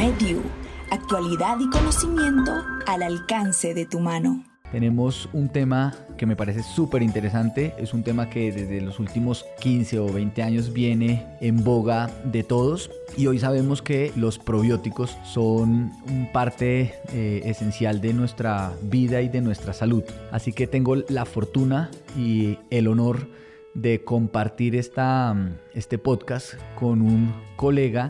MedU, actualidad y conocimiento al alcance de tu mano. Tenemos un tema que me parece súper interesante, es un tema que desde los últimos 15 o 20 años viene en boga de todos y hoy sabemos que los probióticos son parte eh, esencial de nuestra vida y de nuestra salud. Así que tengo la fortuna y el honor de compartir esta, este podcast con un colega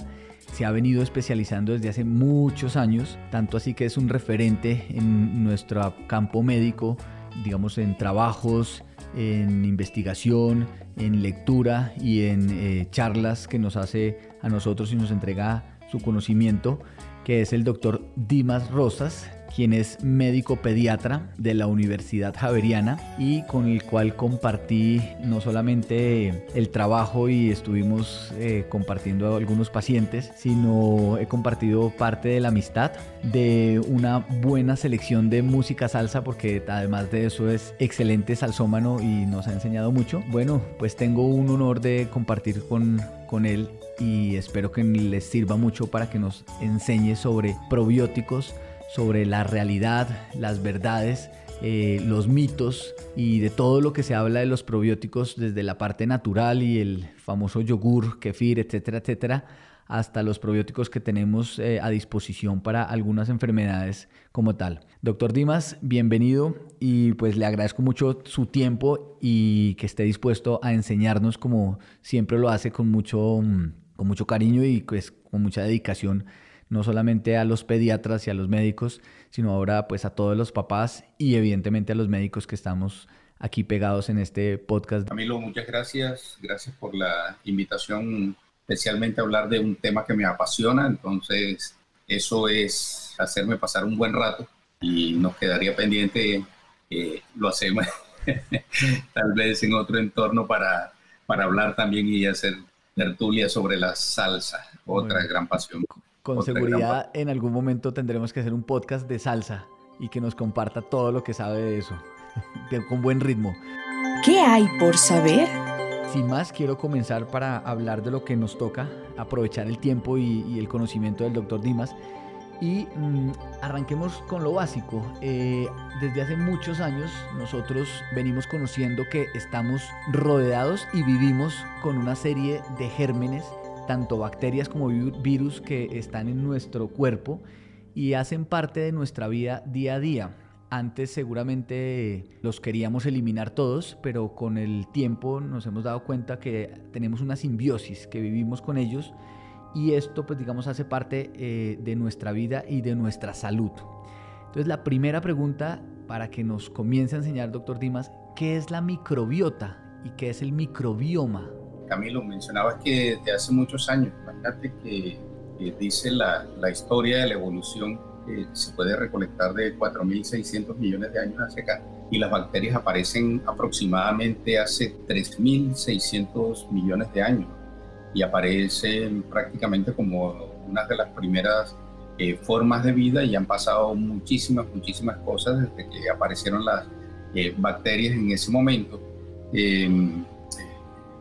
se ha venido especializando desde hace muchos años, tanto así que es un referente en nuestro campo médico, digamos en trabajos, en investigación, en lectura y en eh, charlas que nos hace a nosotros y nos entrega su conocimiento, que es el doctor Dimas Rosas, quien es médico pediatra de la Universidad Javeriana y con el cual compartí no solamente el trabajo y estuvimos eh, compartiendo a algunos pacientes, sino he compartido parte de la amistad, de una buena selección de música salsa, porque además de eso es excelente salsómano y nos ha enseñado mucho. Bueno, pues tengo un honor de compartir con, con él y espero que les sirva mucho para que nos enseñe sobre probióticos, sobre la realidad, las verdades, eh, los mitos y de todo lo que se habla de los probióticos desde la parte natural y el famoso yogur, kefir, etcétera, etcétera, hasta los probióticos que tenemos eh, a disposición para algunas enfermedades como tal. Doctor Dimas, bienvenido y pues le agradezco mucho su tiempo y que esté dispuesto a enseñarnos como siempre lo hace con mucho, mm, con mucho cariño y pues con mucha dedicación no solamente a los pediatras y a los médicos, sino ahora pues a todos los papás y evidentemente a los médicos que estamos aquí pegados en este podcast. Camilo, muchas gracias. Gracias por la invitación, especialmente a hablar de un tema que me apasiona. Entonces, eso es hacerme pasar un buen rato y nos quedaría pendiente, eh, lo hacemos tal vez en otro entorno para, para hablar también y hacer tertulia sobre la salsa, otra gran pasión. Con seguridad en algún momento tendremos que hacer un podcast de salsa y que nos comparta todo lo que sabe de eso, con buen ritmo. ¿Qué hay por saber? Sin más, quiero comenzar para hablar de lo que nos toca, aprovechar el tiempo y, el conocimiento del doctor Dimas. Y mm, arranquemos con lo básico. Eh, desde hace muchos años nosotros venimos conociendo que estamos rodeados y vivimos con una serie de gérmenes tanto bacterias como virus que están en nuestro cuerpo y hacen parte de nuestra vida día a día. Antes seguramente los queríamos eliminar todos, pero con el tiempo nos hemos dado cuenta que tenemos una simbiosis, que vivimos con ellos y esto pues digamos hace parte eh, de nuestra vida y de nuestra salud. Entonces la primera pregunta para que nos comience a enseñar, doctor Dimas, ¿qué es la microbiota y qué es el microbioma? Camilo, mencionabas que desde hace muchos años, imagínate que, dice la, la, historia de la evolución que se puede recolectar de 4.600 millones de años hacia acá y las bacterias aparecen aproximadamente hace 3.600 millones de años y aparecen prácticamente como una de las primeras eh, formas de vida y han pasado muchísimas, muchísimas cosas desde que aparecieron las eh, bacterias en ese momento. Eh,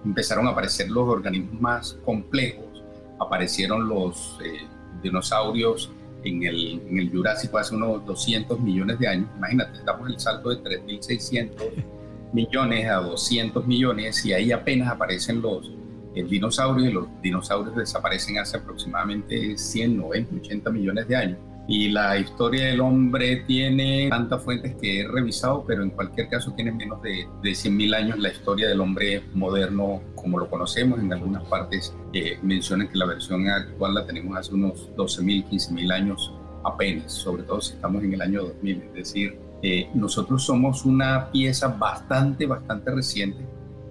empezaron a aparecer los organismos más complejos, aparecieron los eh, dinosaurios en el, en el, Jurásico hace unos 200 millones de años. Imagínate, damos el salto de 3.600 millones a 200 millones y ahí apenas aparecen los dinosaurios y los dinosaurios desaparecen hace aproximadamente 100, 90, 80 millones de años y la historia del hombre tiene tantas fuentes que he revisado, pero en cualquier caso tiene menos de, de 100.000 años la historia del hombre moderno como lo conocemos. En algunas partes eh, mencionan que la versión actual la tenemos hace unos 12.000, 15.000 años apenas, sobre todo si estamos en el año 2000. Es decir, eh, nosotros somos una pieza bastante, bastante reciente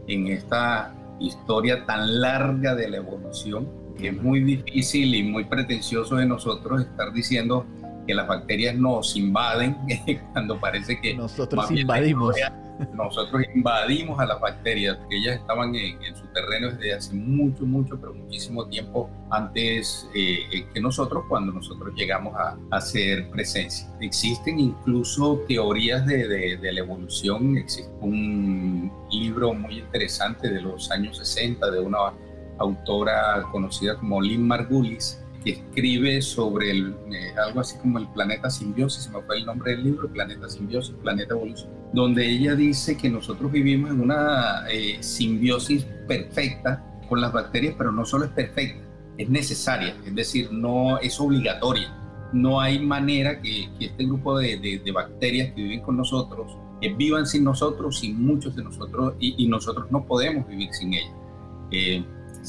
en esta historia tan larga de la evolución es muy difícil y muy pretencioso de nosotros estar diciendo que las bacterias nos invaden cuando parece que nosotros invadimos. nosotros invadimos a las bacterias, que ellas estaban en, su terreno desde hace mucho, mucho, pero muchísimo tiempo antes eh, eh, que nosotros, cuando nosotros llegamos a, hacer presencia. Existen incluso teorías de, de, la evolución, existe un libro muy interesante de los años 60 de una autora conocida como Lynn Margulis, que escribe sobre el, eh, algo así como el planeta simbiosis, se me fue el nombre del libro, Planeta Simbiosis, Planeta Evolución, donde ella dice que nosotros vivimos en una eh, simbiosis perfecta con las bacterias, pero no solo es perfecta, es necesaria, es decir, no es obligatoria. No hay manera que, este grupo de, de, bacterias que viven con nosotros que vivan sin nosotros, sin muchos de nosotros, y, nosotros no podemos vivir sin ellas.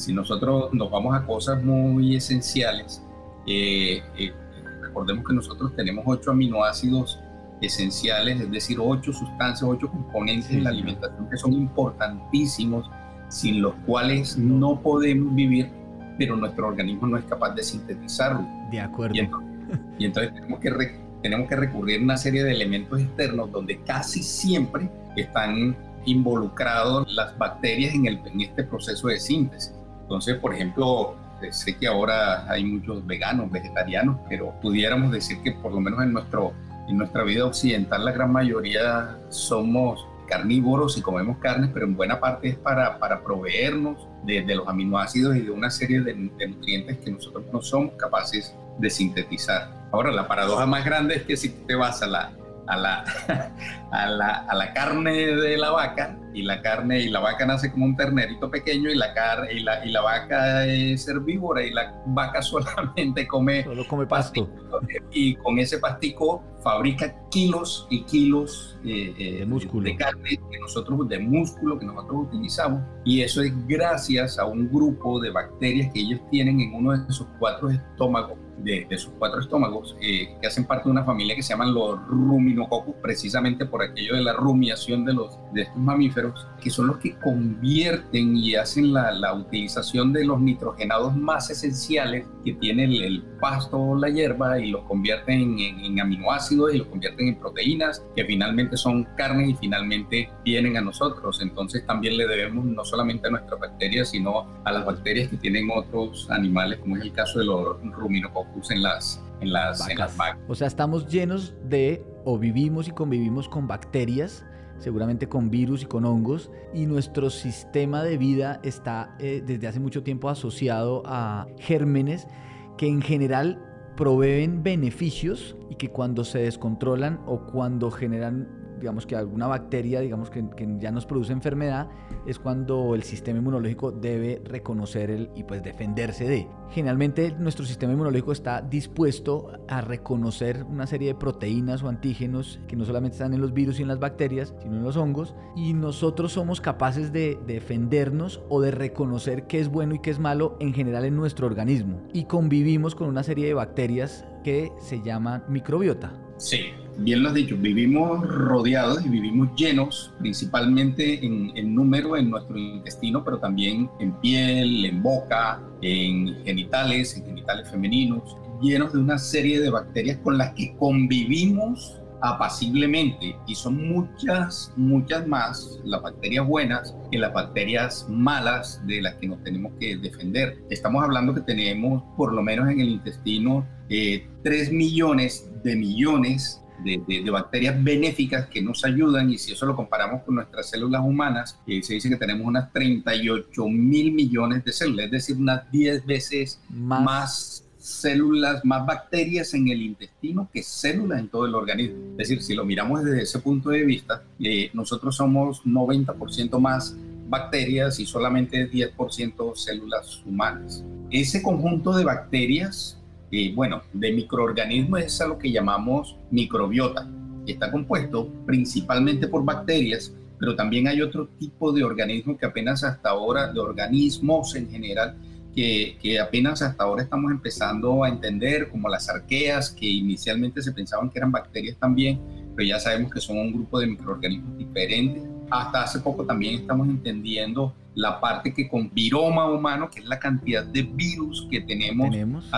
Si nosotros nos vamos a cosas muy esenciales, eh, eh, recordemos que nosotros tenemos ocho aminoácidos esenciales, es decir, ocho sustancias, ocho componentes en la alimentación que son importantísimos, sin los cuales no podemos vivir, pero nuestro organismo no es capaz de sintetizarlo. De acuerdo. Y entonces, tenemos, que tenemos que recurrir a una serie de elementos externos donde casi siempre están involucrados las bacterias en, el, en este proceso de síntesis. Entonces, por ejemplo, eh, sé que ahora hay muchos veganos, vegetarianos, pero pudiéramos decir que por lo menos en, nuestro, en nuestra vida occidental la gran mayoría somos carnívoros y comemos carnes, pero en buena parte es para, para proveernos de, los aminoácidos y de una serie de, de, nutrientes que nosotros no somos capaces de sintetizar. Ahora, la paradoja más grande es que si te vas a la, a la, a la, a la carne de la vaca y la carne y la vaca nace como un ternerito pequeño y la car y la, y la vaca es herbívora y la vaca solamente come, Solo come pasto. y con ese pastico fabrica kilos y kilos eh, eh, de músculo. de carne que nosotros de músculo que nosotros utilizamos. Y eso es gracias a un grupo de bacterias que ellos tienen en uno de sus cuatro estómagos de, sus cuatro estómagos, eh, que hacen parte de una familia que se llaman los ruminococcus, precisamente por aquello de la rumiación de, los, de estos mamíferos, que son los que convierten y hacen la, la utilización de los nitrogenados más esenciales que tiene el, pasto o la hierba y los convierten en, aminoácidos y los convierten en proteínas, que finalmente son carnes y finalmente vienen a nosotros. Entonces también le debemos no solamente a nuestras bacterias, sino a las bacterias que tienen otros animales, como es el caso de los ruminococcus en las, en las, vacas. O sea, estamos llenos de, o vivimos y convivimos con bacterias, seguramente con virus y con hongos, y nuestro sistema de vida está eh, desde hace mucho tiempo asociado a gérmenes que en general proveen beneficios y que cuando se descontrolan o cuando generan digamos que alguna bacteria, digamos que, ya nos produce enfermedad, es cuando el sistema inmunológico debe reconocer el, y pues defenderse de. Generalmente nuestro sistema inmunológico está dispuesto a reconocer una serie de proteínas o antígenos que no solamente están en los virus y en las bacterias, sino en los hongos, y nosotros somos capaces de defendernos o de reconocer qué es bueno y qué es malo en general en nuestro organismo. Y convivimos con una serie de bacterias que se llaman microbiota. Sí, bien lo has dicho, vivimos rodeados y vivimos llenos, principalmente en, número en nuestro intestino, pero también en piel, en boca, en genitales, en genitales femeninos, llenos de una serie de bacterias con las que convivimos apaciblemente y son muchas, muchas más las bacterias buenas que las bacterias malas de las que nos tenemos que defender. Estamos hablando que tenemos por lo menos en el intestino eh, 3 millones de millones de, bacterias benéficas que nos ayudan y si eso lo comparamos con nuestras células humanas, eh, se dice que tenemos unas 38 mil millones de células, es decir, unas 10 veces más. células, más bacterias en el intestino que células en todo el organismo. Es decir, si lo miramos desde ese punto de vista, eh, nosotros somos 90% más bacterias y solamente 10% células humanas. Ese conjunto de bacterias eh, bueno, de microorganismos es a lo que llamamos microbiota, que está compuesto principalmente por bacterias, pero también hay otro tipo de organismos que apenas hasta ahora, de organismos en general, que, que, apenas hasta ahora estamos empezando a entender, como las arqueas, que inicialmente se pensaban que eran bacterias también, pero ya sabemos que son un grupo de microorganismos diferentes. Hasta hace poco también estamos entendiendo la parte que con viroma humano, que es la cantidad de virus que tenemos, ¿Tenemos?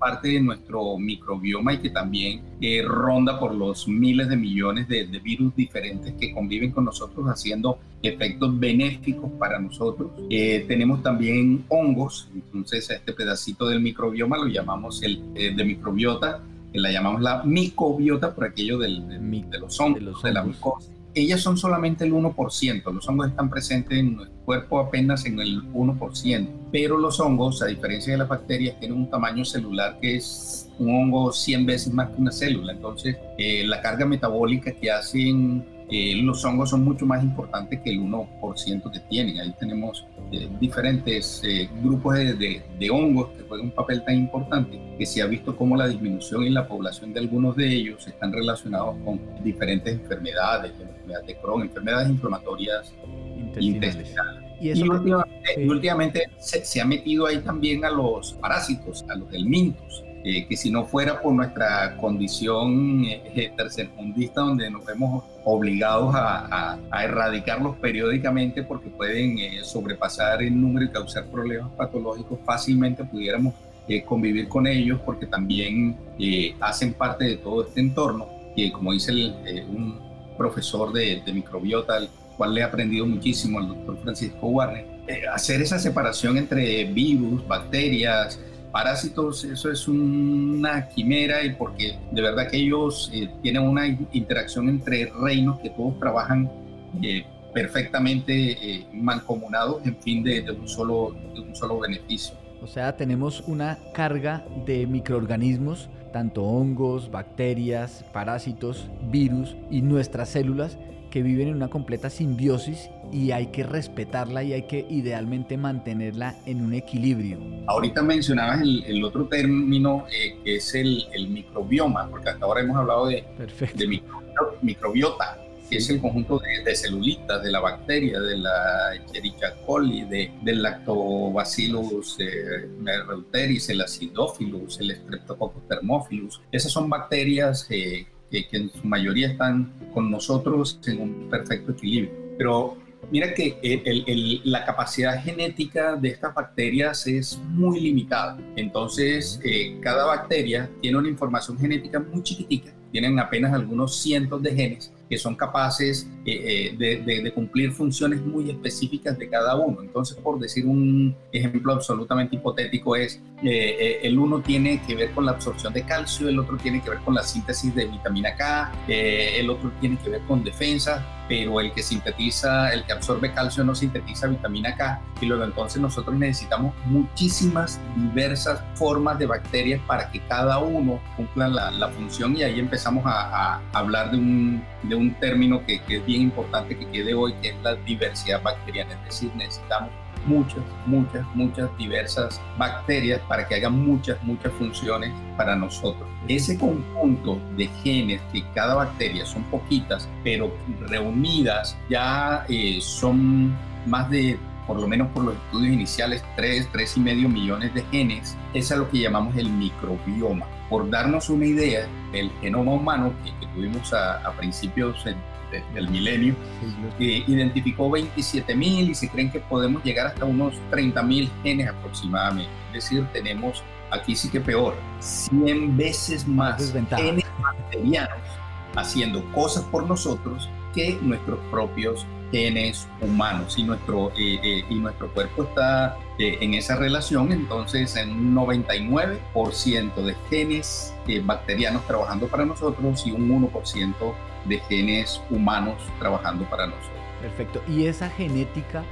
Parte de nuestro microbioma y que también eh, ronda por los miles de millones de, virus diferentes que conviven con nosotros haciendo efectos benéficos para nosotros. Eh, tenemos también hongos, entonces a este pedacito del microbioma lo llamamos el eh, de microbiota, que la llamamos la micobiota por aquello del, de, los hongos, de, la mucosa ellas son solamente el 1%, los hongos están presentes en nuestro cuerpo apenas en el 1%, pero los hongos, a diferencia de las bacterias, tienen un tamaño celular que es un hongo 100 veces más que una célula, entonces eh, la carga metabólica que hacen eh, los hongos son mucho más importantes que el 1% que tienen. Ahí tenemos eh, diferentes eh, grupos de, de, hongos que juegan un papel tan importante que se ha visto como la disminución en la población de algunos de ellos están relacionados con diferentes enfermedades, enfermedades de Crohn, enfermedades inflamatorias intestinales. Y, últimamente, se, se, ha metido ahí también a los parásitos, a los helmintos eh, que si no fuera por nuestra condición eh, tercermundista, donde nos vemos obligados a, erradicarlos periódicamente porque pueden eh, sobrepasar el número y causar problemas patológicos, fácilmente pudiéramos convivir con ellos porque también hacen parte de todo este entorno, que como dice un profesor de, de microbiota, al cual le he aprendido muchísimo, el doctor Francisco Warner, hacer esa separación entre virus, bacterias, parásitos, eso es una quimera y porque de verdad que ellos eh, tienen una interacción entre reinos que todos trabajan eh, perfectamente eh, mancomunados en fin de, un solo, de un solo beneficio. O sea, tenemos una carga de microorganismos, tanto hongos, bacterias, parásitos, virus y nuestras células que viven en una completa simbiosis y hay que respetarla y hay que idealmente mantenerla en un equilibrio. Ahorita mencionabas el, otro término eh, que es el, microbioma, porque hasta ahora hemos hablado de, de microbiota, que es el conjunto de, celulitas de la bacteria, de la Escherichia coli, de, del Lactobacillus eh, el Acidophilus, el Streptococcus thermophilus. Esas son bacterias eh, que, que en su mayoría están con nosotros en un perfecto equilibrio. Pero mira que la capacidad genética de estas bacterias es muy limitada. Entonces, eh, cada bacteria tiene una información genética muy chiquitica, tienen apenas algunos cientos de genes que son capaces eh, eh, de, cumplir funciones muy específicas de cada uno. Entonces, por decir un ejemplo absolutamente hipotético es, el uno tiene que ver con la absorción de calcio, el otro tiene que ver con la síntesis de vitamina K, el otro tiene que ver con defensa pero el que sintetiza, el que absorbe calcio no sintetiza vitamina K y luego entonces nosotros necesitamos muchísimas diversas formas de bacterias para que cada uno cumpla la, función y ahí empezamos a, hablar de un, de un término que, es bien importante que quede hoy, que es la diversidad bacteriana, es decir, necesitamos muchas, muchas, muchas diversas bacterias para que hagan muchas, muchas funciones para nosotros. Ese conjunto de genes que cada bacteria son poquitas, pero reunidas ya eh, son más de por lo menos por los estudios iniciales, 3, 3 y medio millones de genes, es a lo que llamamos el microbioma. Por darnos una idea, el genoma humano que, tuvimos a, a principios del milenio, que identificó 27.000 y se creen que podemos llegar hasta unos 30.000 genes aproximadamente. Es decir, tenemos aquí sí que peor, 100 veces más genes bacterianos haciendo cosas por nosotros que nuestros propios genes humanos y nuestro, eh, eh, y nuestro cuerpo está eh, en esa relación, entonces en un 99% de genes bacterianos trabajando para nosotros y un 1% de genes humanos trabajando para nosotros. Perfecto. Y esa genética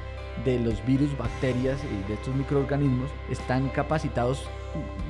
de los virus, bacterias y de estos microorganismos están capacitados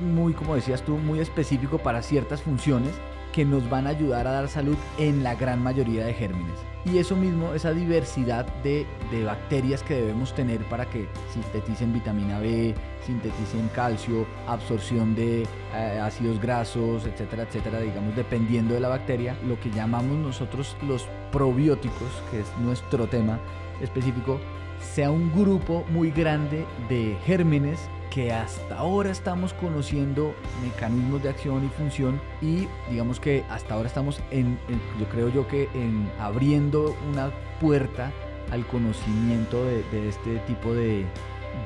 muy, como decías tú, muy específico para ciertas funciones que nos van a ayudar a dar salud en la gran mayoría de gérmenes. Y eso mismo, esa diversidad de, de, bacterias que debemos tener para que sinteticen vitamina B, sinteticen calcio, absorción de eh, ácidos grasos, etcétera, etcétera, digamos, dependiendo de la bacteria, lo que llamamos nosotros los probióticos, que es nuestro tema específico, sea un grupo muy grande de gérmenes que hasta ahora estamos conociendo mecanismos de acción y función y digamos que hasta ahora estamos en, yo creo yo que en abriendo una puerta al conocimiento de, este tipo de,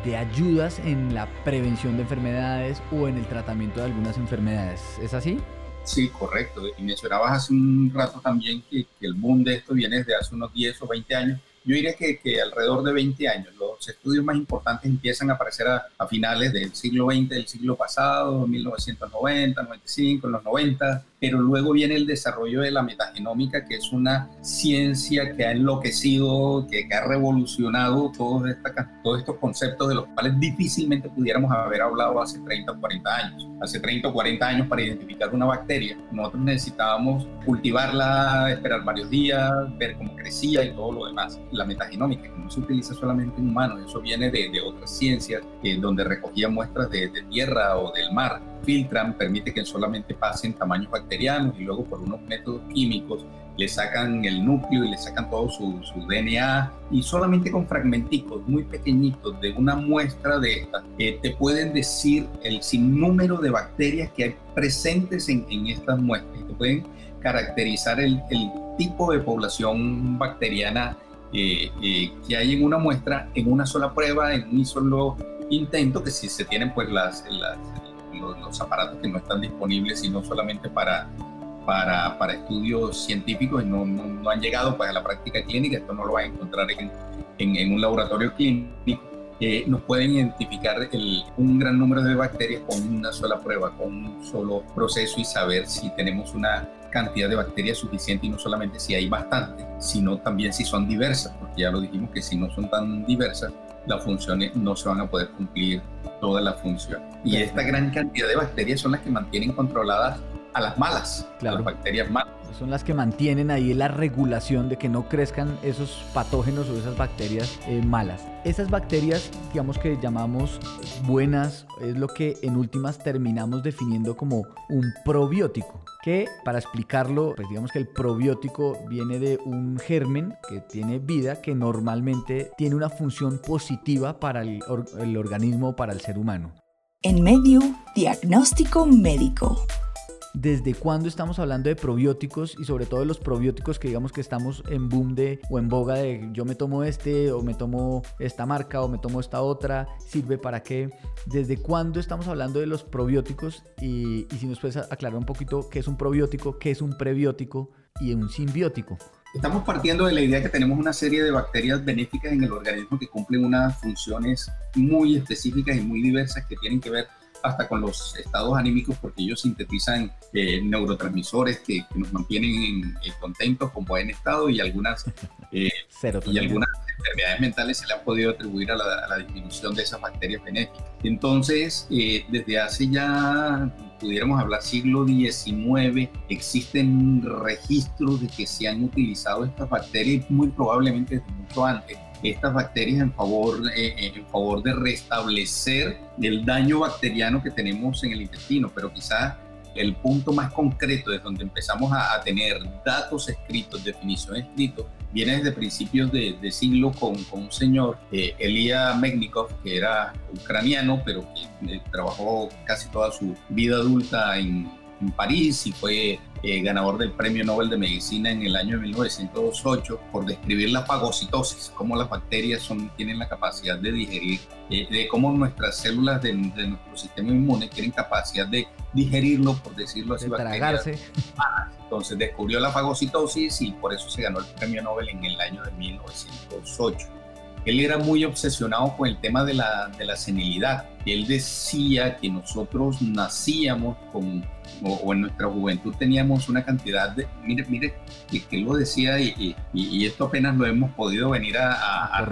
de, ayudas en la prevención de enfermedades o en el tratamiento de algunas enfermedades. ¿Es así? Sí, correcto. Y mencionabas hace un rato también que, el boom de esto viene desde hace unos 10 o 20 años yo diría que, que, alrededor de 20 años. Los estudios más importantes empiezan a aparecer a, a, finales del siglo XX, del siglo pasado, 1990, 95, en los 90, pero luego viene el desarrollo de la metagenómica, que es una ciencia que ha enloquecido, que, que ha revolucionado todos, esta, todos estos conceptos de los cuales difícilmente pudiéramos haber hablado hace 30 o 40 años. Hace 30 o 40 años para identificar una bacteria, nosotros necesitábamos cultivarla, esperar varios días, ver cómo crecía y todo lo demás la metagenómica, que no se utiliza solamente en humanos, eso viene de, otras ciencias, eh, donde recogía muestras de, tierra o del mar, filtran, permite que solamente pasen tamaños bacterianos y luego por unos métodos químicos le sacan el núcleo y le sacan todo su, DNA y solamente con fragmenticos muy pequeñitos de una muestra de estas eh, te pueden decir el sinnúmero de bacterias que hay presentes en, en estas muestras. Te pueden caracterizar el tipo de población bacteriana eh, eh, que hay en una muestra, en una sola prueba, en un solo intento, que si se tienen pues las, las los, los, aparatos que no están disponibles, sino solamente para, para, para estudios científicos y no, no, no, han llegado pues, a la práctica clínica, esto no lo va a encontrar en, en, en un laboratorio clínico, eh, nos pueden identificar el, un gran número de bacterias con una sola prueba, con un solo proceso y saber si tenemos una cantidad de bacterias suficiente y no solamente si hay bastante, sino también si son diversas, porque ya lo dijimos que si no son tan diversas, las funciones no se van a poder cumplir todas las funciones. Y esta gran cantidad de bacterias son las que mantienen controladas a las malas, claro. a las bacterias malas. Son las que mantienen ahí la regulación de que no crezcan esos patógenos o esas bacterias eh, malas. Esas bacterias, digamos que llamamos buenas, es lo que en últimas terminamos definiendo como un probiótico que para explicarlo, pues digamos que el probiótico viene de un germen que tiene vida que normalmente tiene una función positiva para el, or el organismo, para el ser humano. En medio, diagnóstico médico desde cuándo estamos hablando de probióticos y sobre todo de los probióticos que digamos que estamos en boom de o en boga de yo me tomo este o me tomo esta marca o me tomo esta otra, sirve para qué, desde cuándo estamos hablando de los probióticos y, si nos puedes aclarar un poquito qué es un probiótico, qué es un prebiótico y un simbiótico. Estamos partiendo de la idea que tenemos una serie de bacterias benéficas en el organismo que cumplen unas funciones muy específicas y muy diversas que tienen que ver hasta con los estados anímicos porque ellos sintetizan eh, neurotransmisores que, que, nos mantienen contentos con buen estado y algunas, eh, y algunas enfermedades mentales se le han podido atribuir a la, a la disminución de esas bacterias benéficas. Entonces, eh, desde hace ya pudiéramos hablar siglo XIX, existen registros de que se han utilizado estas bacterias muy probablemente desde mucho antes estas bacterias en favor, eh, en favor de restablecer el daño bacteriano que tenemos en el intestino, pero quizás el punto más concreto es donde empezamos a, a, tener datos escritos, definición escritos, viene desde principios de, de siglo con, con, un señor, eh, Elia Megnikov, que era ucraniano, pero que eh, trabajó casi toda su vida adulta en, en París y fue eh, ganador del Premio Nobel de Medicina en el año 1908 por describir la fagocitosis, cómo las bacterias son, tienen la capacidad de digerir, eh, de cómo nuestras células de, de, nuestro sistema inmune tienen capacidad de digerirlo, por decirlo así, de tragarse. Entonces descubrió la fagocitosis y por eso se ganó el Premio Nobel en el año de 1908 él era muy obsesionado con el tema de la, de la senilidad. Él decía que nosotros nacíamos con, o, o, en nuestra juventud teníamos una cantidad de, mire, mire, que, que él lo decía y, y, y, esto apenas lo hemos podido venir a, a,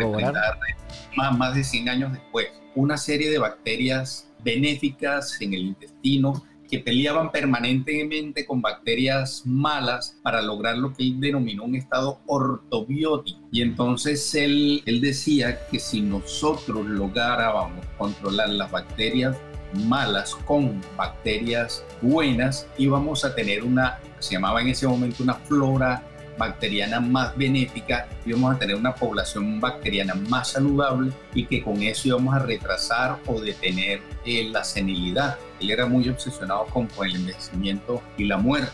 más, más de 100 años después. Una serie de bacterias benéficas en el intestino que peleaban permanentemente con bacterias malas para lograr lo que él denominó un estado ortobiótico. Y entonces él, él decía que si nosotros lográbamos controlar las bacterias malas con bacterias buenas, íbamos a tener una, se llamaba en ese momento una flora bacteriana más benéfica, íbamos a tener una población bacteriana más saludable y que con eso íbamos a retrasar o detener eh, la senilidad. Él era muy obsesionado con, con, el envejecimiento y la muerte.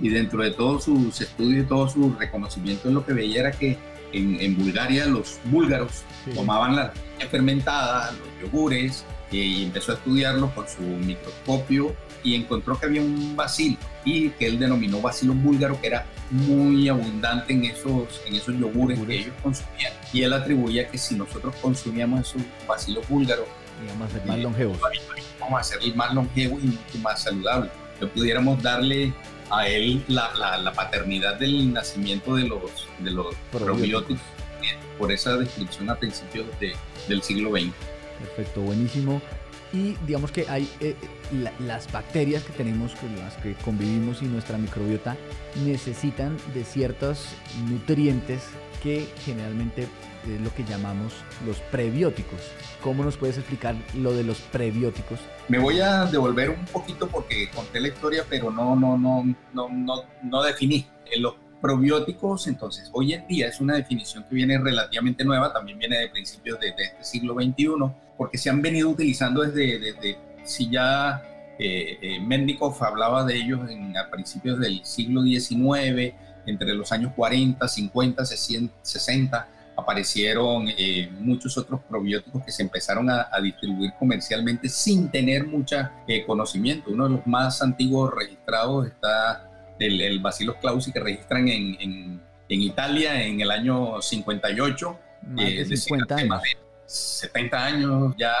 Y dentro de todos sus estudios y todos sus reconocimientos, lo que veía era que en, en Bulgaria los búlgaros sí. tomaban la fermentada, los yogures, eh, y empezó a estudiarlo con su microscopio y encontró que había un bacilo y que él denominó bacilo búlgaro, que era muy abundante en esos, en esos yogures que ellos consumían. Y él atribuía que si nosotros consumíamos esos bacilos búlgaros, íbamos a ser más longevos. Vamos a ser más longevos y mucho más saludables. Que pudiéramos darle a él la, la, paternidad del nacimiento de los, de los probióticos por esa descripción a principios de, del siglo XX. Perfecto, buenísimo. Y digamos que hay eh, las bacterias que tenemos, con las que convivimos y nuestra microbiota necesitan de ciertos nutrientes que generalmente es lo que llamamos los prebióticos. ¿Cómo nos puedes explicar lo de los prebióticos? Me voy a devolver un poquito porque conté la historia, pero no, no, no, no, no, no definí. Los probióticos, entonces, hoy en día es una definición que viene relativamente nueva, también viene de principios de, este siglo XXI, porque se han venido utilizando desde, desde si ya eh, eh hablaba de ellos en, a principios del siglo XIX, entre los años 40, 50, 60, aparecieron eh, muchos otros probióticos que se empezaron a, distribuir comercialmente sin tener mucho eh, conocimiento. Uno de los más antiguos registrados está el, el Bacillus clausi que registran en, en, en, Italia en el año 58. Más de 50 años. 70 años ya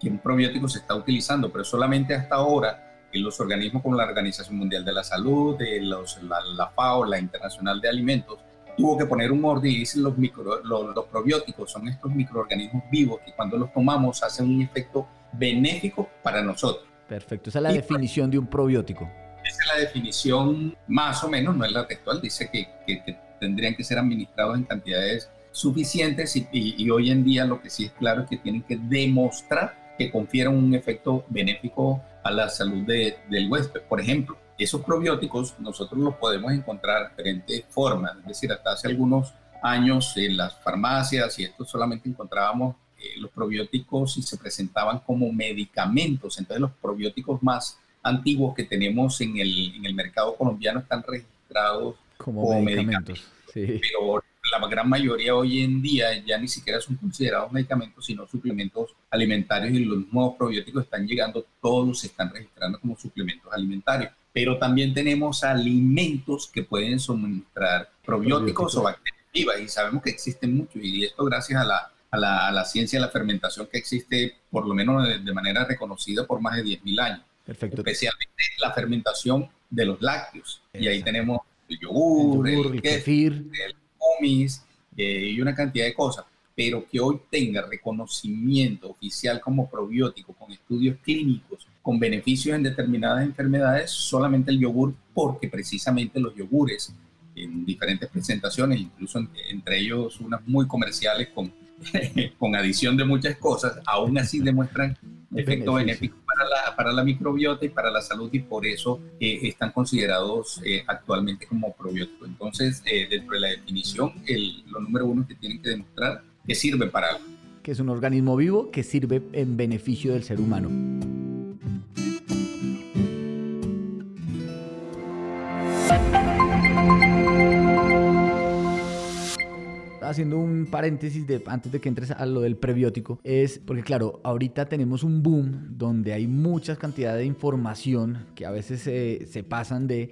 que un probiótico se está utilizando, pero solamente hasta ahora en los organismos como la Organización Mundial de la Salud, de los, la, la, FAO, la Internacional de Alimentos, tuvo que poner un orden y dicen los, micro, los, los, probióticos son estos microorganismos vivos que cuando los tomamos hacen un efecto benéfico para nosotros. Perfecto, esa es la definición de un probiótico. Esa es la definición más o menos, no es la textual, dice que, que, tendrían que ser administrados en cantidades suficientes y, hoy en día lo que sí es claro es que tienen que demostrar que confieren un efecto benéfico a la salud de, del huésped. Por ejemplo, esos probióticos nosotros los podemos encontrar de diferentes formas, es decir, hasta hace algunos años en las farmacias y esto solamente encontrábamos eh, los probióticos y se presentaban como medicamentos. Entonces los probióticos más antiguos que tenemos en el, en el mercado colombiano están registrados como, medicamentos. Pero la gran mayoría hoy en día ya ni siquiera son considerados medicamentos, sino suplementos alimentarios y los nuevos probióticos están llegando, todos se están registrando como suplementos alimentarios. Pero también tenemos alimentos que pueden suministrar probióticos, o bacterias vivas y sabemos que existen muchos y esto gracias a la, a la, a la ciencia de la fermentación que existe por lo menos de, de manera reconocida por más de 10.000 años. Perfecto. Especialmente la fermentación de los lácteos. Y ahí tenemos el yogur, el, kefir, el eh, y una cantidad de cosas. Pero que hoy tenga reconocimiento oficial como probiótico, con estudios clínicos, con beneficios en determinadas enfermedades, solamente el yogur, porque precisamente los yogures en diferentes presentaciones, incluso entre ellos unas muy comerciales con, con adición de muchas cosas, aún así demuestran efecto benéfico para la, para la microbiota y para la salud y por eso eh, están considerados eh, actualmente como probióticos. Entonces, eh, dentro de la definición, el, lo número uno que tienen que demostrar que sirve para algo. Que es un organismo vivo que sirve en beneficio del ser humano. Haciendo un paréntesis de, antes de que entres a lo del prebiótico, es porque claro, ahorita tenemos un boom donde hay muchas cantidades de información que a veces se, se pasan de...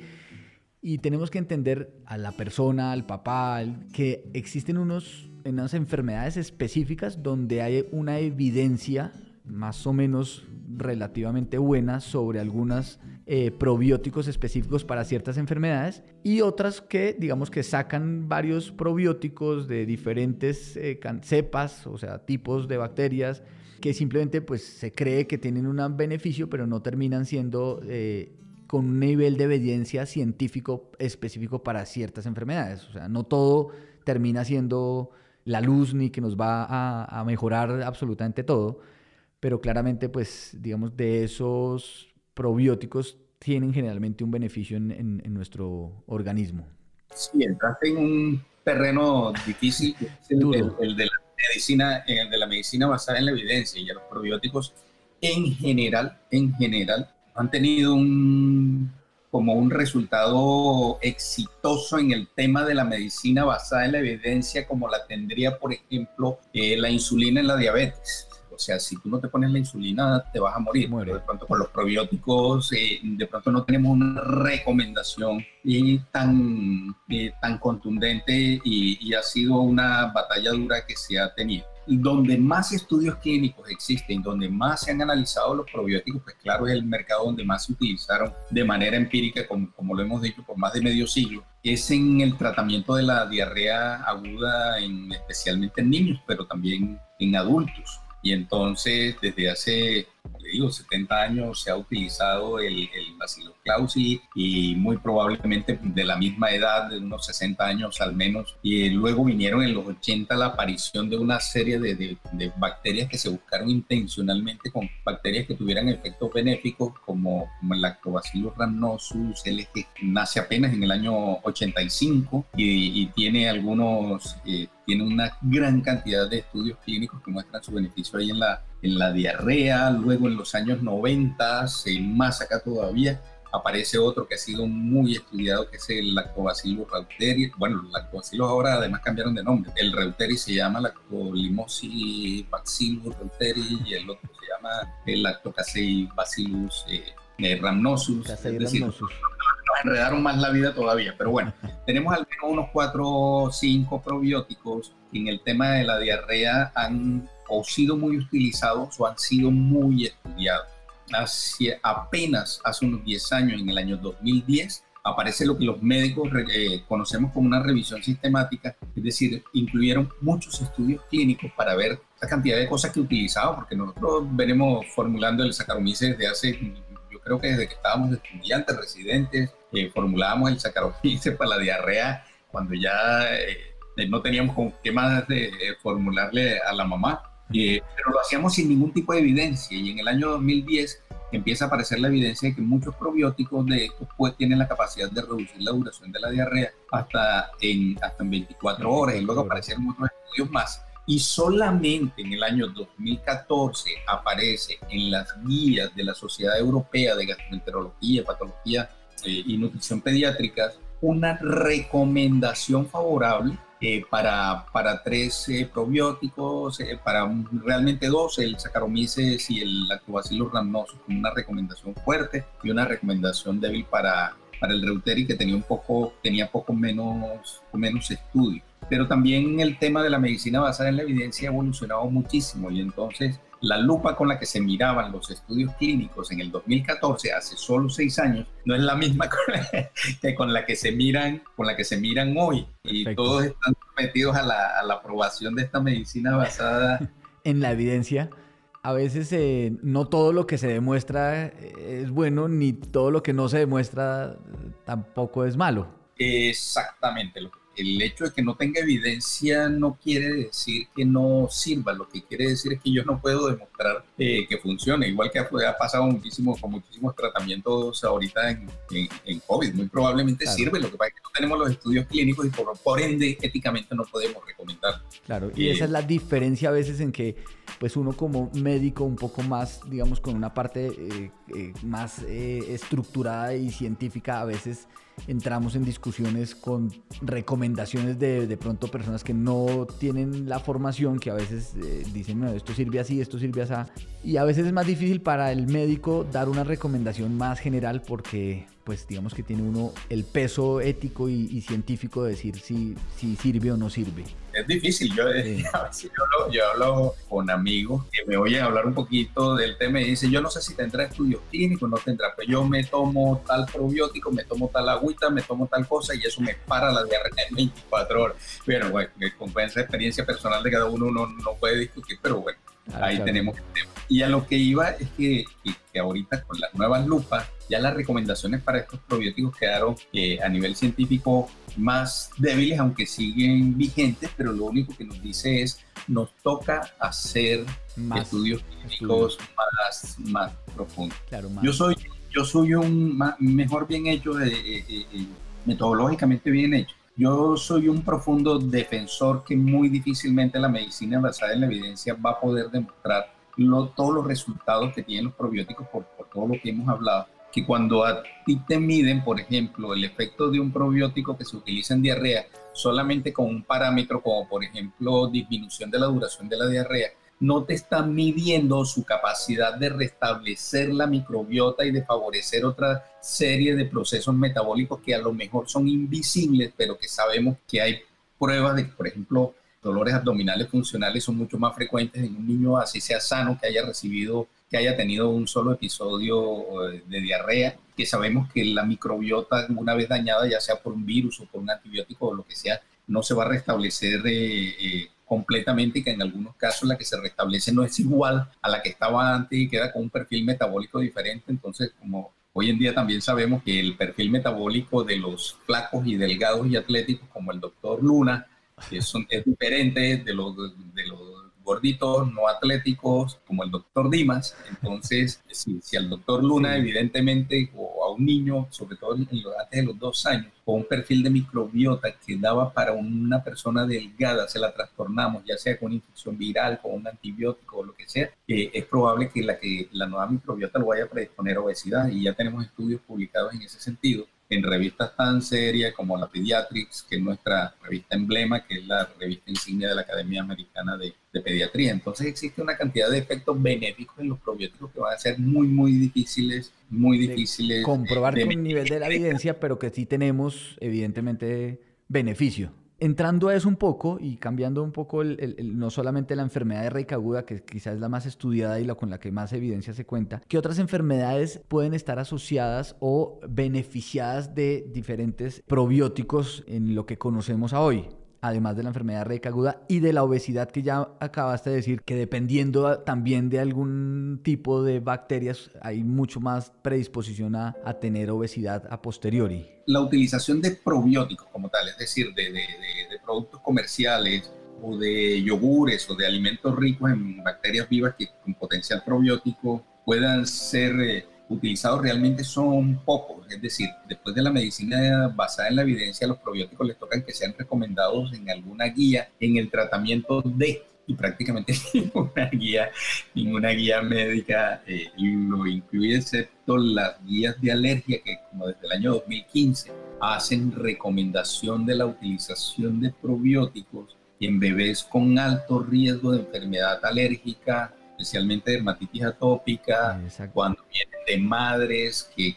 Y tenemos que entender a la persona, al papá, que existen unos, unas enfermedades específicas donde hay una evidencia más o menos relativamente buena sobre algunos eh, probióticos específicos para ciertas enfermedades y otras que digamos que sacan varios probióticos de diferentes eh, cepas, o sea, tipos de bacterias que simplemente pues se cree que tienen un beneficio pero no terminan siendo eh, con un nivel de evidencia científico específico para ciertas enfermedades. O sea, no todo termina siendo la luz ni que nos va a mejorar absolutamente todo pero claramente, pues, digamos, de esos probióticos tienen generalmente un beneficio en, en, nuestro organismo. Sí, entraste en un terreno difícil, que es el, de la medicina, el de la medicina basada en la evidencia, y los probióticos en general, en general, han tenido un como un resultado exitoso en el tema de la medicina basada en la evidencia, como la tendría, por ejemplo, eh, la insulina en la diabetes sea, si tú no te pones la insulina, te vas a morir. Pero de pronto con los probióticos, eh, de pronto no tenemos una recomendación y tan, tan contundente y ha sido una batalla dura que se ha tenido donde más estudios clínicos existen, donde más se han analizado los probióticos, pues claro, es el mercado donde más se utilizaron de manera empírica, como, como lo hemos dicho, por más de medio siglo, es en el tratamiento de la diarrea aguda, en, especialmente en niños, pero también en adultos. Y entonces, desde hace le digo, 70 años se ha utilizado el, el Bacillus clausi y muy probablemente de la misma edad, de unos 60 años al menos. Y luego vinieron en los 80 la aparición de una serie de, de, bacterias que se buscaron intencionalmente con bacterias que tuvieran efectos benéficos como, como el Lactobacillus rhamnosus, el que nace apenas en el año 85 y, y tiene algunos, eh, tiene una gran cantidad de estudios clínicos que muestran su beneficio ahí en la, en la diarrea, luego en los años 90, más acá todavía, aparece otro que ha sido muy estudiado, que es el Lactobacillus reuteri. Bueno, los lactobacillus ahora además cambiaron de nombre. El reuteri se llama Lactolimosis bacillus reuteri y el otro se llama el Lactocasei bacillus eh, eh, rhamnosus. es decir, nos enredaron más la vida todavía, pero bueno, tenemos al menos unos 4 o 5 probióticos que en el tema de la diarrea han o sido muy utilizados o han sido muy estudiados. Apenas hace unos 10 años, en el año 2010, aparece lo que los médicos eh, conocemos como una revisión sistemática, es decir, incluyeron muchos estudios clínicos para ver la cantidad de cosas que utilizaban, porque nosotros venimos formulando el Saccharomyces desde hace, yo creo que desde que estábamos estudiantes, residentes, eh, formulábamos el Saccharomyces para la diarrea cuando ya eh, no teníamos con qué más de, formularle a la mamá. Pero lo hacíamos sin ningún tipo de evidencia. Y en el año 2010 empieza a aparecer la evidencia de que muchos probióticos de estos pues tienen la capacidad de reducir la duración de la diarrea hasta en, hasta en 24 horas. Y luego aparecieron otros estudios más. Y solamente en el año 2014 aparece en las guías de la Sociedad Europea de Gastroenterología, Patología eh, y Nutrición Pediátricas una recomendación favorable eh, para, para tres eh, probióticos, eh, para realmente dos, el Saccharomyces y el Lactobacillus rhamnosus, como una recomendación fuerte y una recomendación débil para, para el Reuteri, que tenía un poco, tenía poco menos, menos estudio. Pero también el tema de la medicina basada en la evidencia ha evolucionado muchísimo y entonces la lupa con la que se miraban los estudios clínicos en el 2014, hace solo seis años, no es la misma que con la que se miran, con la que se miran hoy. Y todos están sometidos a la, a la, aprobación de esta medicina basada en la evidencia. A veces eh, no todo lo que se demuestra es bueno, ni todo lo que no se demuestra tampoco es malo. Exactamente, lo que el hecho de que no tenga evidencia no quiere decir que no sirva, lo que quiere decir es que yo no puedo demostrar eh, que funcione, igual que ha, pasado muchísimo con muchísimos tratamientos ahorita en, en, COVID, muy probablemente sirve, lo que pasa es que no tenemos los estudios clínicos y por, ende éticamente no podemos recomendar. Claro, y esa es la diferencia a veces en que pues uno como médico un poco más, digamos, con una parte eh, eh, más estructurada y científica, a veces entramos en discusiones con recomendaciones de, de pronto personas que no tienen la formación, que a veces eh, dicen, no, esto sirve así, esto sirve así. Y a veces es más difícil para el médico dar una recomendación más general porque pues digamos que tiene uno el peso ético y, científico de decir si, si sirve o no sirve. Es difícil, yo, yo, hablo, con amigos que me oyen hablar un poquito del tema y dicen, yo no sé si tendrá estudios clínicos, no tendrá, pero yo me tomo tal probiótico, me tomo tal agüita, me tomo tal cosa y eso me para la diarrea en 24 horas. Pero bueno, con esa experiencia personal de cada uno uno no puede discutir, pero bueno, ahí tenemos el tema. Y a lo que iba es que, que, ahorita con las nuevas lupas, ya las recomendaciones para estos probióticos quedaron eh, a nivel científico más débiles, aunque siguen vigentes, pero lo único que nos dice es, nos toca hacer estudios clínicos más, más profundos. Yo soy yo soy un mejor bien hecho, eh, eh, metodológicamente bien hecho. Yo soy un profundo defensor que muy difícilmente la medicina basada en la evidencia va a poder demostrar todos los resultados que tienen los probióticos por, todo lo que hemos hablado, que cuando a ti te miden, por ejemplo, el efecto de un probiótico que se utiliza en diarrea, solamente con un parámetro como por ejemplo disminución de la duración de la diarrea, no te está midiendo su capacidad de restablecer la microbiota y de favorecer otra serie de procesos metabólicos que a lo mejor son invisibles, pero que sabemos que hay pruebas de que, por ejemplo, dolores abdominales funcionales son mucho más frecuentes en un niño así sea sano, que haya recibido, que haya tenido un solo episodio eh, de diarrea, que sabemos que la microbiota una vez dañada, ya sea por un virus o por un antibiótico o lo que sea, no se va a restablecer eh, eh, completamente y que en algunos casos la que se restablece no es igual a la que estaba antes y queda con un perfil metabólico diferente. Entonces, como hoy en día también sabemos que el perfil metabólico de los flacos y delgados y atléticos, como el doctor Luna, es, es diferente de los, de los gorditos, no atléticos, como el doctor Dimas. Entonces, si, si al doctor Luna, evidentemente, o a un niño, sobre todo en antes de los dos años, con un perfil de microbiota que daba para una persona delgada, se la trastornamos, ya sea con infección viral, con un antibiótico o lo que sea, eh, es probable que la, que la nueva microbiota lo vaya a predisponer a obesidad. Y ya tenemos estudios publicados en ese sentido en revistas tan serias como la Pediatrics, que es nuestra revista emblema, que es la revista insignia de la Academia Americana de, Pediatría. Entonces existe una cantidad de efectos benéficos en los probióticos que van a ser muy, muy difíciles, muy difíciles. comprobar con el nivel de la evidencia, pero que sí tenemos evidentemente beneficio entrando a eso un poco y cambiando un poco el, no solamente la enfermedad de Reika aguda, que quizás es la más estudiada y la con la que más evidencia se cuenta, ¿qué otras enfermedades pueden estar asociadas o beneficiadas de diferentes probióticos en lo que conocemos a hoy? Además de la enfermedad reca aguda y de la obesidad que ya acabaste de decir, que dependiendo también de algún tipo de bacterias hay mucho más predisposición a, tener obesidad a posteriori. La utilización de probióticos como tal, es decir, de, productos comerciales o de yogures o de alimentos ricos en bacterias vivas que con potencial probiótico puedan ser... Utilizados realmente son pocos, es decir, después de la medicina basada en la evidencia, los probióticos les tocan que sean recomendados en alguna guía en el tratamiento de y prácticamente ninguna guía, ninguna guía médica eh, lo incluye excepto las guías de alergia que como desde el año 2015 hacen recomendación de la utilización de probióticos en bebés con alto riesgo de enfermedad alérgica especialmente dermatitis atópica, cuando vienen de madres que,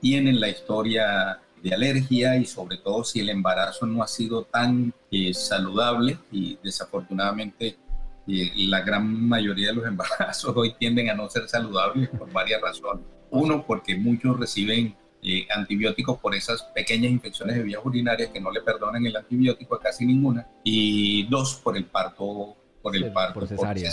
tienen la historia de alergia y sobre todo si el embarazo no ha sido tan eh, saludable y desafortunadamente eh, la gran mayoría de los embarazos hoy tienden a no ser saludables por varias razones. Uno, porque muchos reciben eh, antibióticos por esas pequeñas infecciones de vías urinarias que no le perdonan el antibiótico a casi ninguna. Y dos, por el parto, por el parto por cesárea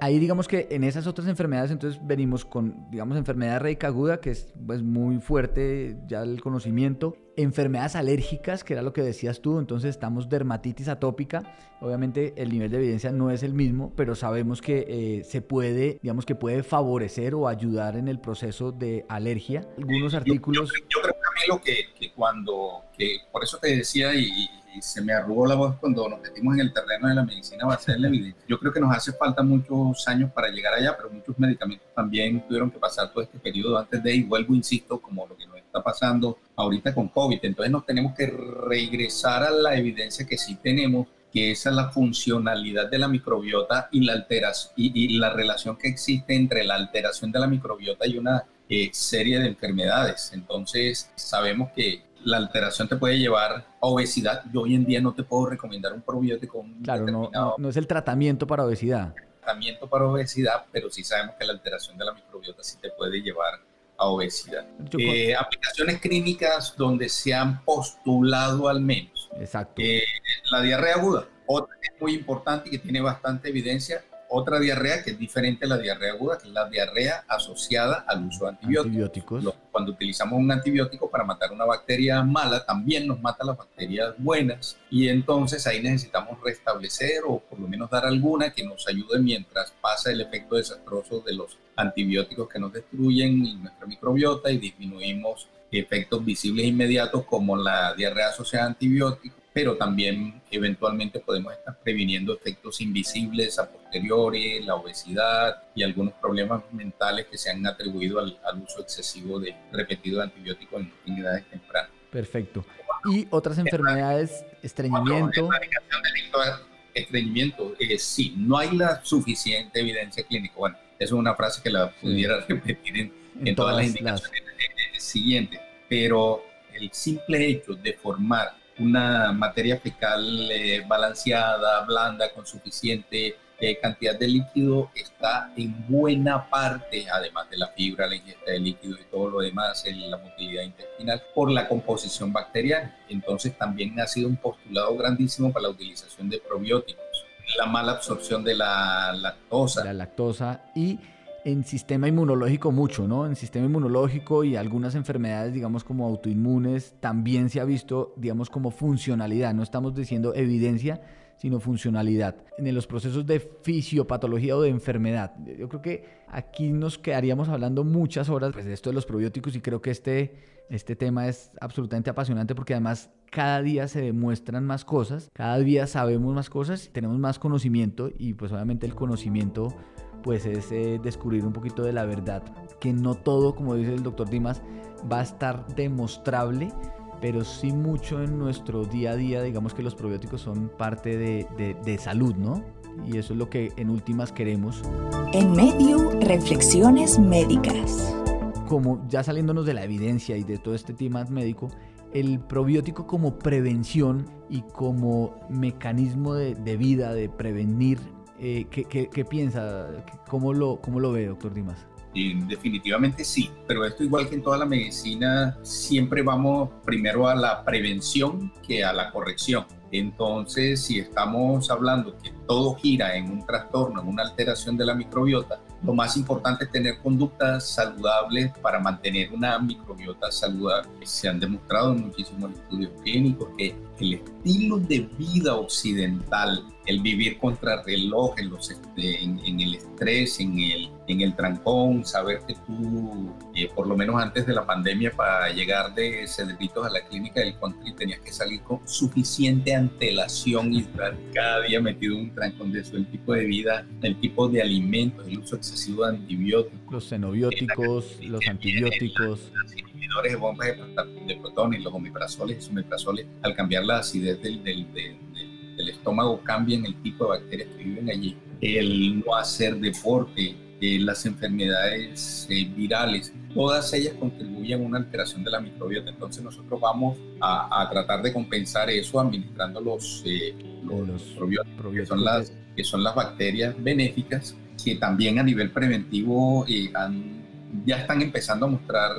ahí digamos que en esas otras enfermedades entonces venimos con, digamos, enfermedad reica aguda, que es pues, muy fuerte ya el conocimiento, enfermedades alérgicas, que era lo que decías tú, entonces estamos dermatitis atópica, obviamente el nivel de evidencia no es el mismo, pero sabemos que eh, se puede, digamos que puede favorecer o ayudar en el proceso de alergia. Algunos artículos... Yo, creo que a mí lo que, que cuando, que por eso te decía y se me arrugó la voz cuando nos metimos en el terreno de la medicina basada en la evidencia. Yo creo que nos hace falta muchos años para llegar allá, pero muchos medicamentos también tuvieron que pasar todo este periodo antes de, y vuelvo, insisto, como lo que nos está pasando ahorita con COVID. Entonces nos tenemos que regresar a la evidencia que sí tenemos que esa es la funcionalidad de la microbiota y la alteración y, la relación que existe entre la alteración de la microbiota y una eh, serie de enfermedades. Entonces sabemos que la alteración te puede llevar a obesidad. Yo hoy en día no te puedo recomendar un probiótico. claro, no, no, es el tratamiento para obesidad. Tratamiento para obesidad, pero sí sabemos que la alteración de la microbiota sí te puede llevar a obesidad. Eh, aplicaciones clínicas donde se han postulado al menos. Exacto. Eh, la diarrea aguda, otra que es muy importante y que tiene bastante evidencia, otra diarrea que es diferente a la diarrea aguda, que es la diarrea asociada al uso de antibióticos. Cuando utilizamos un antibiótico para matar una bacteria mala, también nos mata las bacterias buenas y entonces ahí necesitamos restablecer o por lo menos dar alguna que nos ayude mientras pasa el efecto desastroso de los antibióticos que nos destruyen nuestra microbiota y disminuimos efectos visibles inmediatos como la diarrea asociada a antibióticos pero también eventualmente podemos estar previniendo efectos invisibles a posteriori, la obesidad y algunos problemas mentales que se han atribuido al, uso excesivo de repetido de antibióticos en, edades tempranas. Perfecto. Y otras enfermedades, estreñimiento. estreñimiento, eh, sí, no hay la suficiente evidencia clínica. Bueno, eso es una frase que la pudiera repetir en, todas, las indicaciones siguientes, pero el simple hecho de formar una materia fecal eh, balanceada, blanda, con suficiente eh, cantidad de líquido está en buena parte, además de la fibra, la ingesta de líquido y todo lo demás, en la motilidad intestinal, por la composición bacteriana. Entonces también ha sido un postulado grandísimo para la utilización de probióticos. La mala absorción de la lactosa. La lactosa y en sistema inmunológico mucho, ¿no? En sistema inmunológico y algunas enfermedades, digamos, como autoinmunes, también se ha visto, digamos, como funcionalidad. No estamos diciendo evidencia, sino funcionalidad. En los procesos de fisiopatología o de enfermedad. Yo creo que aquí nos quedaríamos hablando muchas horas pues, de esto de los probióticos y creo que este, este tema es absolutamente apasionante porque además cada día se demuestran más cosas, cada día sabemos más cosas, tenemos más conocimiento y pues obviamente el conocimiento pues es eh, descubrir un poquito de la verdad, que no todo, como dice el doctor Dimas, va a estar demostrable, pero sí mucho en nuestro día a día, digamos que los probióticos son parte de, salud, ¿no? Y eso es lo que en últimas queremos. En medio, reflexiones médicas. Como ya saliéndonos de la evidencia y de todo este tema médico, el probiótico como prevención y como mecanismo de, de vida, de prevenir eh, ¿qué, piensa? ¿Cómo lo, ¿Cómo lo ve, doctor Dimas? definitivamente sí, pero esto igual que en toda la medicina, siempre vamos primero a la prevención que a la corrección. Entonces, si estamos hablando que todo gira en un trastorno, en una alteración de la microbiota, lo más importante es tener conductas saludables para mantener una microbiota saludable. Se han demostrado en muchísimos estudios clínicos que el estilo de vida occidental, el vivir contra reloj, en, los, este, en, el estrés, en el, en el trancón, saber que tú, eh, por lo menos antes de la pandemia, para llegar de Cedritos a la clínica del country, tenías que salir con suficiente antelación y estar cada día metido en un trancón de eso, el tipo de vida, el tipo de alimentos, el uso excesivo de antibióticos. Los xenobióticos, los antibióticos. Los inhibidores de bombas de protones, los omiprazoles y sumiprazoles, al cambiar la acidez del, del, del, estómago, cambian el tipo de bacterias que viven allí. El no hacer deporte, eh, las enfermedades eh, virales, todas ellas contribuyen a una alteración de la microbiota. Entonces nosotros vamos a, tratar de compensar eso administrando los, eh, los, probióticos, que son, las, que son las bacterias benéficas que también a nivel preventivo ya están empezando a mostrar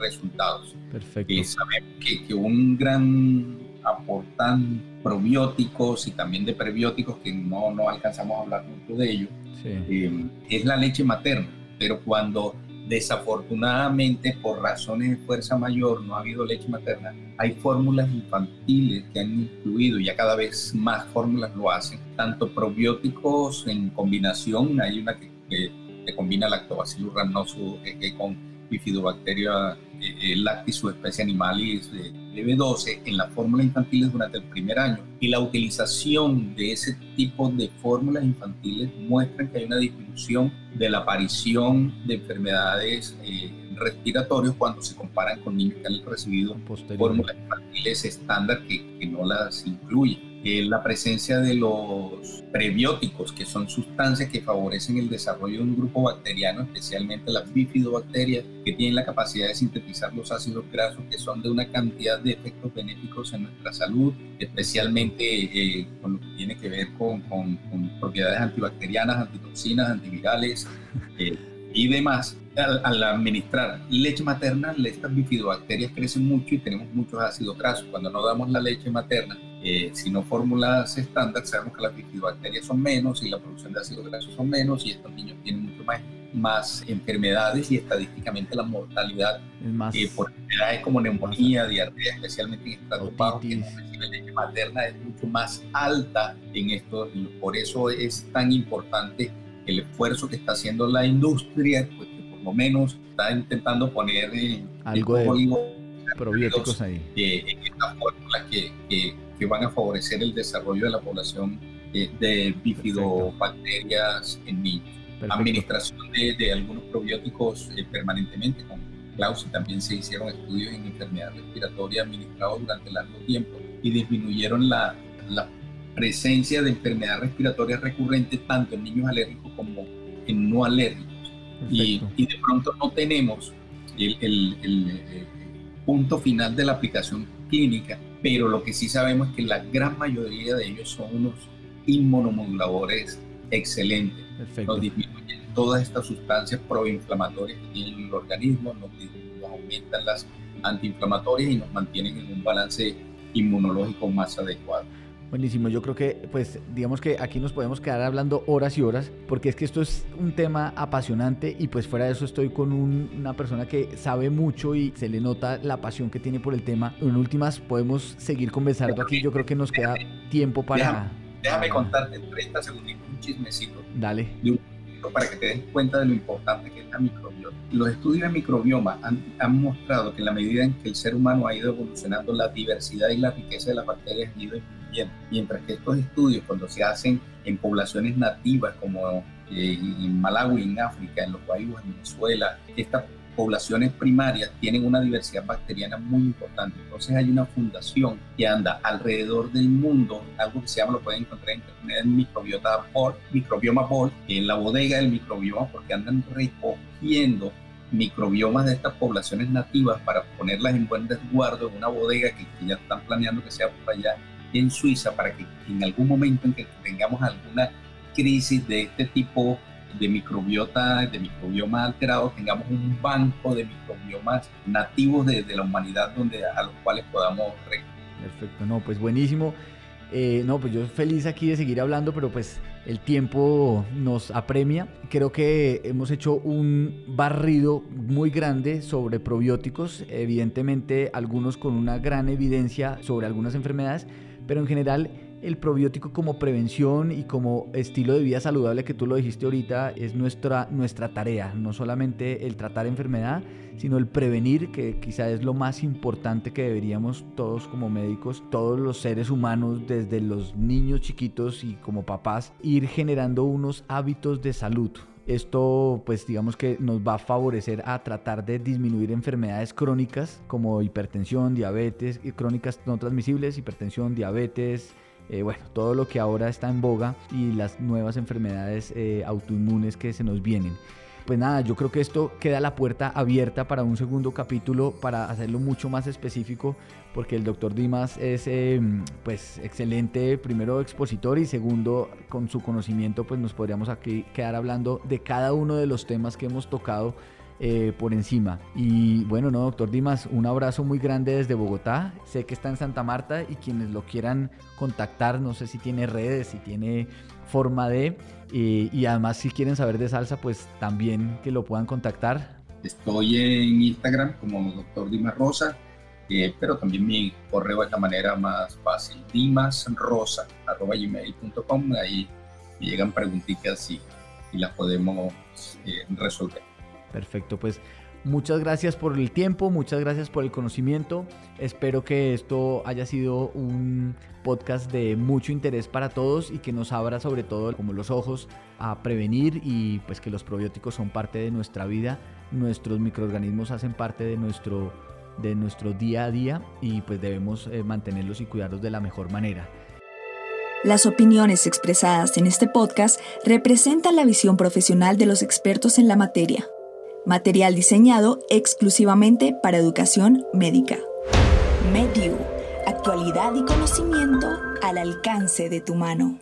resultados. Perfecto. sabemos que, que, un gran aportan probióticos y también de prebióticos, que no, no alcanzamos a hablar mucho de ellos, eh, es la leche materna. Pero cuando desafortunadamente por razones de fuerza mayor no ha habido leche materna, hay fórmulas infantiles que han incluido, ya cada vez más fórmulas lo hacen, tanto probióticos en combinación, hay una que, que, combina lactobacillus rhamnosus con bifidobacteria eh, lactis especie animalis de B12 en las fórmulas infantiles durante el primer año y la utilización de ese tipo de fórmulas infantiles muestran que hay una disminución de la aparición de enfermedades eh, respiratorias cuando se comparan con niños que han recibido fórmulas infantiles estándar que, que no las incluyen la presencia de los prebióticos, que son sustancias que favorecen el desarrollo de un grupo bacteriano, especialmente las bifidobacterias, que tienen la capacidad de sintetizar los ácidos grasos, que son de una cantidad de efectos benéficos en nuestra salud, especialmente eh, con lo que tiene que ver con, con, propiedades antibacterianas, antitoxinas, antivirales. Eh, y demás, al, administrar leche materna, estas bifidobacterias crecen mucho y tenemos muchos ácidos grasos. Cuando no damos la leche materna, eh, si no fórmulas estándar, sabemos que las bifidobacterias son menos y la producción de ácidos grasos son menos y estos niños tienen mucho más, más enfermedades y estadísticamente la mortalidad más... eh, por enfermedades como neumonía, diarrea, especialmente en estratopago, que no recibe leche materna, es mucho más alta en esto. Por eso es tan importante el esfuerzo que está haciendo la industria, pues que por lo menos está intentando poner eh, algo de probióticos ahí. Eh, en estas fórmulas que, que, que, van a favorecer el desarrollo de la población eh, de bifidobacterias en niños. Administración de, de, algunos probióticos permanentemente. Con Klaus también se hicieron estudios en enfermedad respiratoria administrados durante largo tiempo y disminuyeron la, la presencia de enfermedad respiratoria recurrente tanto en niños alérgicos como en no alérgicos. Y, y, de pronto no tenemos el, el, el, punto final de la aplicación clínica, pero lo que sí sabemos es que la gran mayoría de ellos son unos inmunomoduladores excelentes. Nos disminuyen todas estas sustancias proinflamatorias que tiene el organismo, nos, nos aumentan las antiinflamatorias y nos mantienen en un balance inmunológico más adecuado. Buenísimo, yo creo que pues digamos que aquí nos podemos quedar hablando horas y horas porque es que esto es un tema apasionante y pues fuera de eso estoy con una persona que sabe mucho y se le nota la pasión que tiene por el tema. En últimas podemos seguir conversando aquí, yo creo que nos queda tiempo para... Déjame, contarte 30 segundos un chismecito. Dale. para que te des cuenta de lo importante que es la microbiota. Los estudios de microbioma han, han, mostrado que en la medida en que el ser humano ha ido evolucionando, la diversidad y la riqueza de las bacterias ha ido Mientras que estos estudios, cuando se hacen en poblaciones nativas como eh, en Malawi, en África, en los países en Venezuela, estas poblaciones primarias tienen una diversidad bacteriana muy importante. Entonces hay una fundación que anda alrededor del mundo, algo que se llama, lo pueden encontrar en internet, microbiota Board, microbioma Board, en la bodega del microbioma, porque andan recogiendo microbiomas de estas poblaciones nativas para ponerlas en buen resguardo en una bodega que, que ya están planeando que sea por allá en Suiza para que en algún momento en que tengamos alguna crisis de este tipo de microbiota, de microbioma alterado, tengamos un banco de microbiomas nativos de, de la humanidad donde, a los cuales podamos recurrir. Perfecto, no, pues buenísimo. Eh, no, pues yo feliz aquí de seguir hablando, pero pues el tiempo nos apremia. Creo que hemos hecho un barrido muy grande sobre probióticos, evidentemente algunos con una gran evidencia sobre algunas enfermedades, pero en general el probiótico como prevención y como estilo de vida saludable que tú lo dijiste ahorita es nuestra, nuestra tarea, no solamente el tratar enfermedad, sino el prevenir, que quizá es lo más importante que deberíamos todos como médicos, todos los seres humanos, desde los niños chiquitos y como papás, ir generando unos hábitos de salud. Esto pues digamos que nos va a favorecer a tratar de disminuir enfermedades crónicas como hipertensión, diabetes, crónicas no transmisibles, hipertensión, diabetes, eh, bueno, todo lo que ahora está en boga y las nuevas enfermedades eh, autoinmunes que se nos vienen. Pues nada, yo creo que esto queda la puerta abierta para un segundo capítulo para hacerlo mucho más específico porque el doctor Dimas es eh, pues excelente, primero expositor y segundo con su conocimiento pues nos podríamos aquí quedar hablando de cada uno de los temas que hemos tocado eh, por encima. Y bueno, no, doctor Dimas, un abrazo muy grande desde Bogotá. Sé que está en Santa Marta y quienes lo quieran contactar, no sé si tiene redes, si tiene forma de, y además si quieren saber de salsa, pues también que lo puedan contactar. Estoy en Instagram como doctor Dimas Rosa, eh, pero también mi correo es la manera más fácil, dimasrosa.gmail.com, ahí me llegan preguntitas y, las podemos eh, resolver. Perfecto, pues muchas gracias por el tiempo, muchas gracias por el conocimiento. Espero que esto haya sido un podcast de mucho interés para todos y que nos abra sobre todo como los ojos a prevenir y pues que los probióticos son parte de nuestra vida, nuestros microorganismos hacen parte de nuestro de nuestro día a día y pues debemos eh, mantenerlos y cuidarlos de la mejor manera. Las opiniones expresadas en este podcast representan la visión profesional de los expertos en la materia material diseñado exclusivamente para educación médica. Mediu, actualidad y conocimiento al alcance de tu mano.